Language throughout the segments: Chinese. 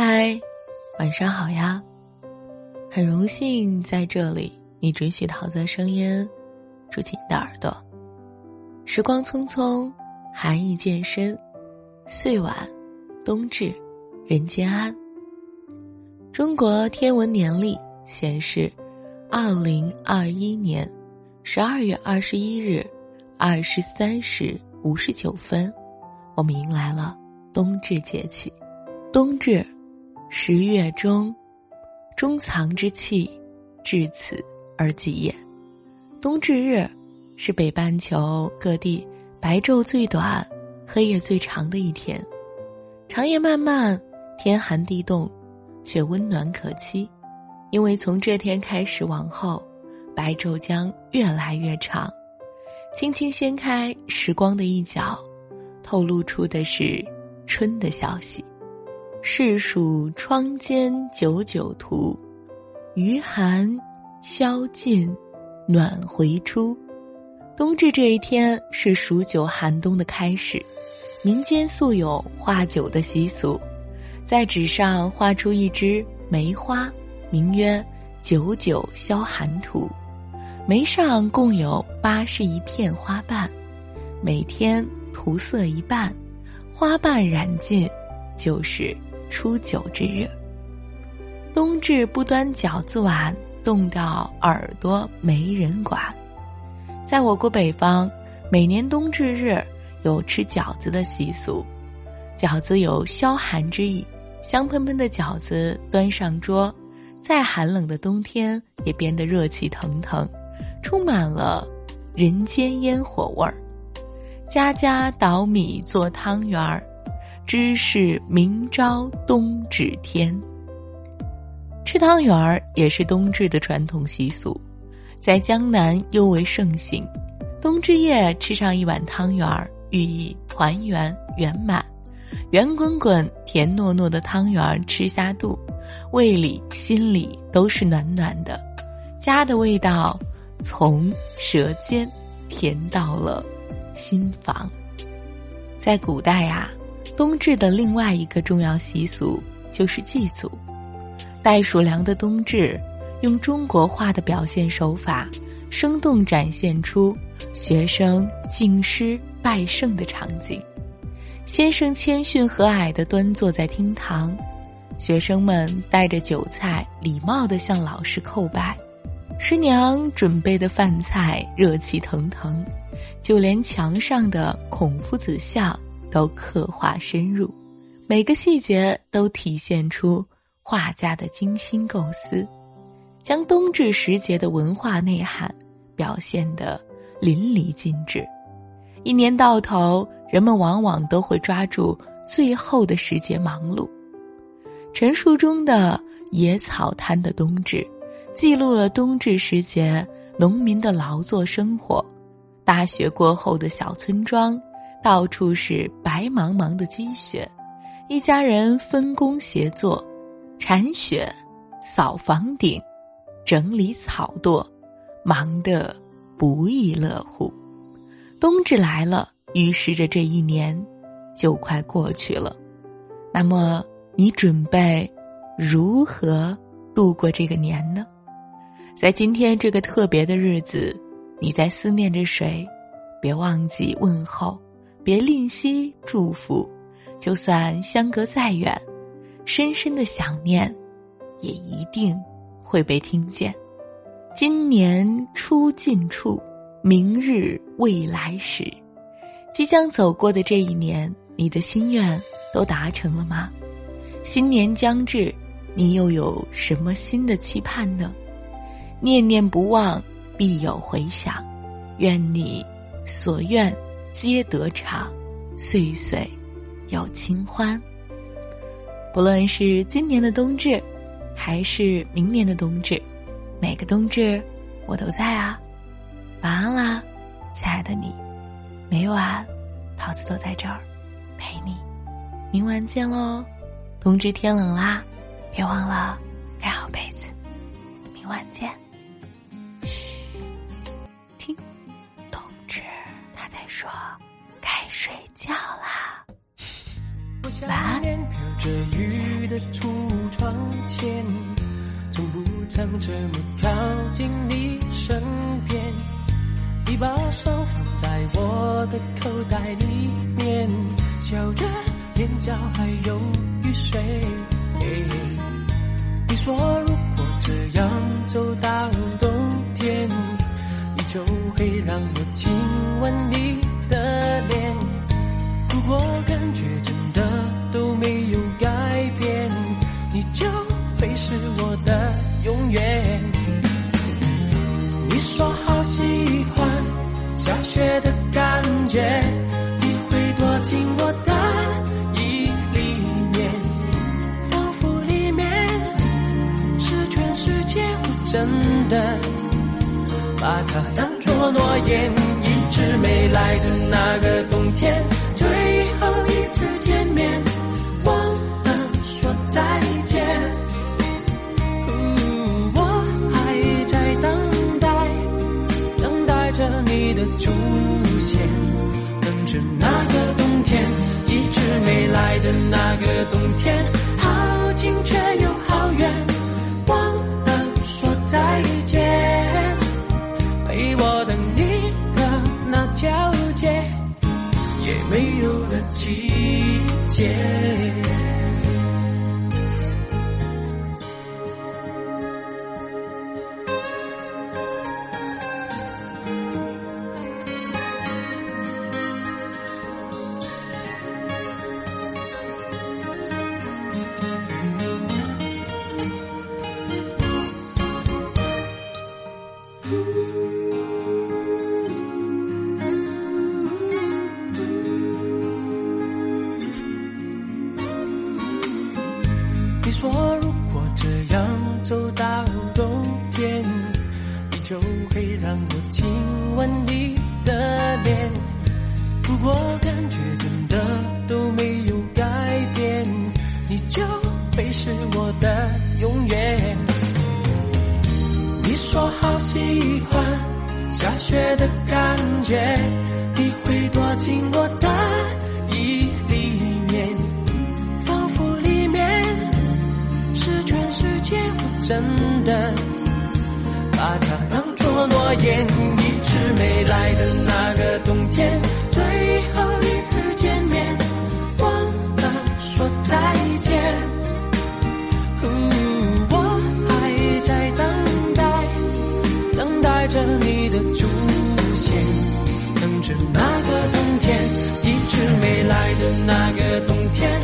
嗨，晚上好呀！很荣幸在这里，你准许桃子声音住进你的耳朵。时光匆匆，寒意渐深，岁晚，冬至，人间安。中国天文年历显示，二零二一年十二月二十一日二十三时五十九分，我们迎来了冬至节气。冬至。十月中，中藏之气，至此而极也。冬至日是北半球各地白昼最短、黑夜最长的一天。长夜漫漫，天寒地冻，却温暖可期，因为从这天开始往后，白昼将越来越长。轻轻掀开时光的一角，透露出的是春的消息。世数窗间九九图，余寒消尽，暖回初。冬至这一天是数九寒冬的开始，民间素有画九的习俗，在纸上画出一枝梅花，名曰“九九消寒图”。梅上共有八十一片花瓣，每天涂色一半，花瓣染尽，就是。初九之日，冬至不端饺子碗，冻到耳朵没人管。在我国北方，每年冬至日有吃饺子的习俗，饺子有消寒之意，香喷喷的饺子端上桌，再寒冷的冬天也变得热气腾腾，充满了人间烟火味儿。家家捣米做汤圆儿。知是明朝冬至天，吃汤圆儿也是冬至的传统习俗，在江南尤为盛行。冬至夜吃上一碗汤圆儿，寓意团圆圆满。圆滚滚、甜糯糯的汤圆儿吃下肚，胃里心里都是暖暖的，家的味道从舌尖甜到了心房。在古代呀。冬至的另外一个重要习俗就是祭祖。袋鼠粮的冬至，用中国画的表现手法，生动展现出学生敬师拜圣的场景。先生谦逊和蔼地端坐在厅堂，学生们带着酒菜，礼貌地向老师叩拜。师娘准备的饭菜热气腾腾，就连墙上的孔夫子像。都刻画深入，每个细节都体现出画家的精心构思，将冬至时节的文化内涵表现得淋漓尽致。一年到头，人们往往都会抓住最后的时节忙碌。陈述中的野草滩的冬至，记录了冬至时节农民的劳作生活。大雪过后的小村庄。到处是白茫茫的积雪，一家人分工协作，铲雪、扫房顶、整理草垛，忙得不亦乐乎。冬至来了，预示着这一年就快过去了。那么，你准备如何度过这个年呢？在今天这个特别的日子，你在思念着谁？别忘记问候。别吝惜祝福，就算相隔再远，深深的想念，也一定会被听见。今年初尽处，明日未来时，即将走过的这一年，你的心愿都达成了吗？新年将至，你又有什么新的期盼呢？念念不忘，必有回响。愿你所愿。皆得偿，岁岁有清欢。不论是今年的冬至，还是明年的冬至，每个冬至我都在啊！晚安啦，亲爱的你。每晚桃子都在这儿陪你。明晚见喽！冬至天冷啦，别忘了盖好被子。明晚见。睡觉啦，晚安。月出窗前，从不曾这么靠近你身边，你把手放在我的口袋里面，笑着眼角还有雨水。你说如果这样你就会是我的永远。你说好喜欢下雪的感觉，你会躲进我的衣里面，仿佛里面是全世界，我真的把它当作诺言，一直没来的那个冬天。最后一次见面，的出你说如果这样走到冬天，你就会让我亲吻你的脸。如果感觉真的都没有改变，你就会是我的永远。你说好喜欢下雪的感觉，你会躲进我的衣真的把它当作诺言，一直没来的那个冬天，最后一次见面，忘了说再见。我还在等待，等待着你的出现，等着那个冬天，一直没来的那个冬天，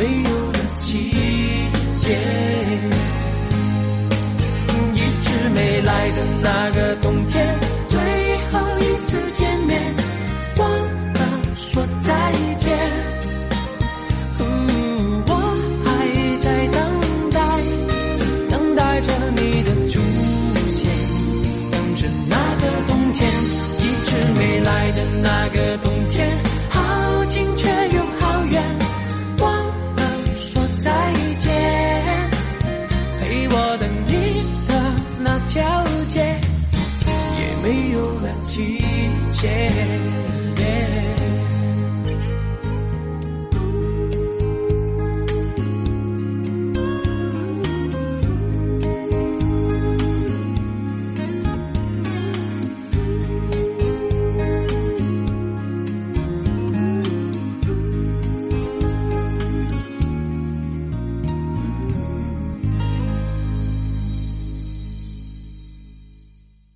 没有的季节。一直没来的那个冬天，share.